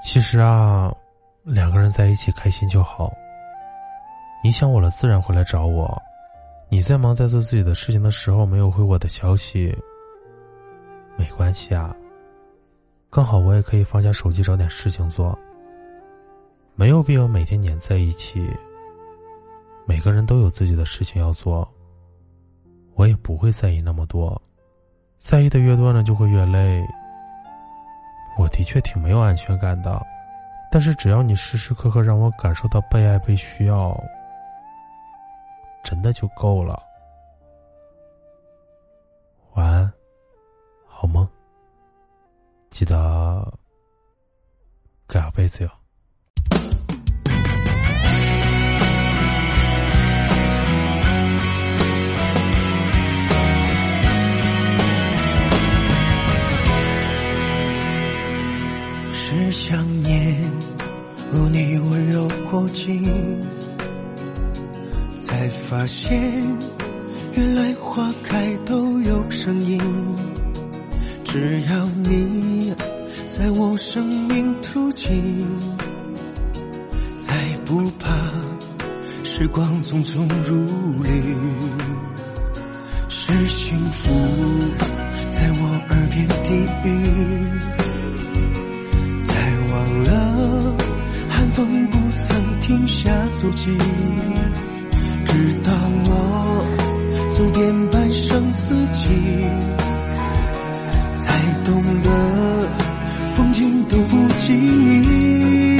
其实啊，两个人在一起开心就好。你想我了，自然会来找我。你在忙，在做自己的事情的时候，没有回我的消息，没关系啊。刚好我也可以放下手机，找点事情做。没有必要每天黏在一起。每个人都有自己的事情要做，我也不会在意那么多。在意的越多呢，就会越累。我的确挺没有安全感的，但是只要你时时刻刻让我感受到被爱、被需要，真的就够了。晚安，好梦。记得盖好被子哟。如你温柔过境，才发现原来花开都有声音。只要你在我生命途径，再不怕时光匆匆如旅。是幸福在我耳边低语。下足迹，直到我走遍半生四季，才懂得风景都不及你。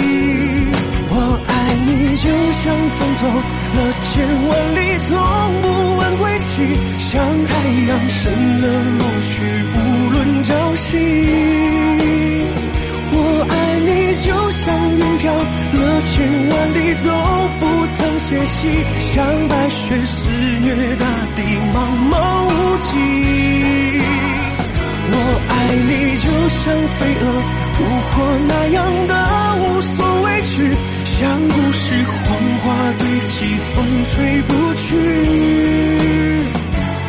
我爱你，就像风走了千万里，从不问归期，像太阳升了落去，无论朝夕。千万里都不曾歇息，像白雪肆虐大地茫茫无际。我爱你，就像飞蛾扑火那样的无所畏惧，像故事黄花堆积，风吹不去。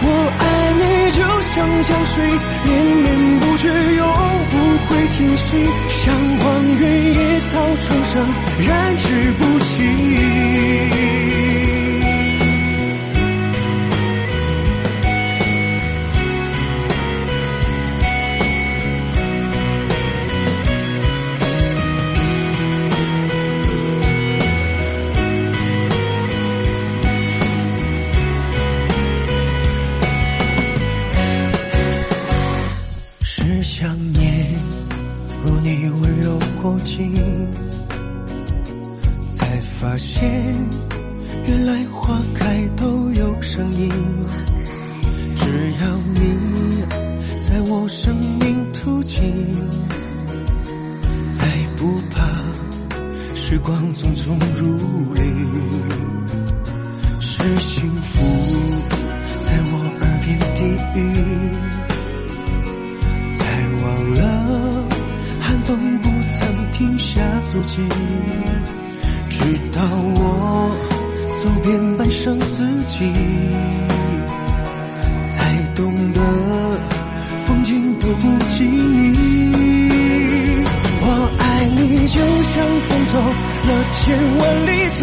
我爱你，就像江水连绵不绝，永不会停息，像荒原草丛生，燃之不息。原来花开都有声音。只要你在我生命途径，再不怕时光匆匆如旅。是幸福在我耳边低语，才忘了寒风不曾。停下足迹，直到我走遍半生四季，才懂得风景都不及你。我爱你就像风走了千万里，从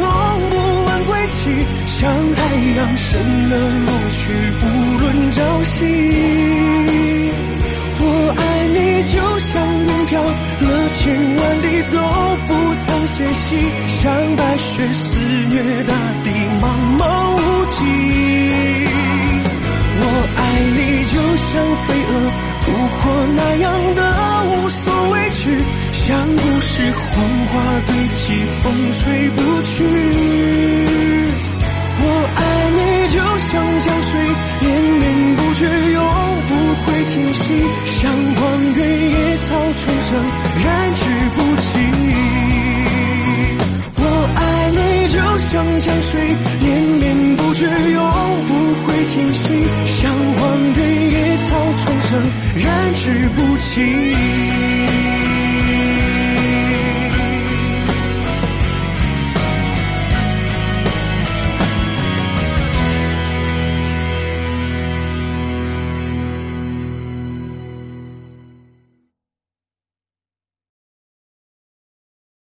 不问归期，像太阳升了落去，无论朝夕。我爱你就像云飘了千万里，都不曾歇息，像白飞蛾扑火那样的无所畏惧，像故事黄花堆积，风吹不去。我爱你就像江水连绵不绝，永不会停息，像荒原野草重生，燃之不尽。我爱你就像江水连绵不绝，永不会停息，燃之不尽。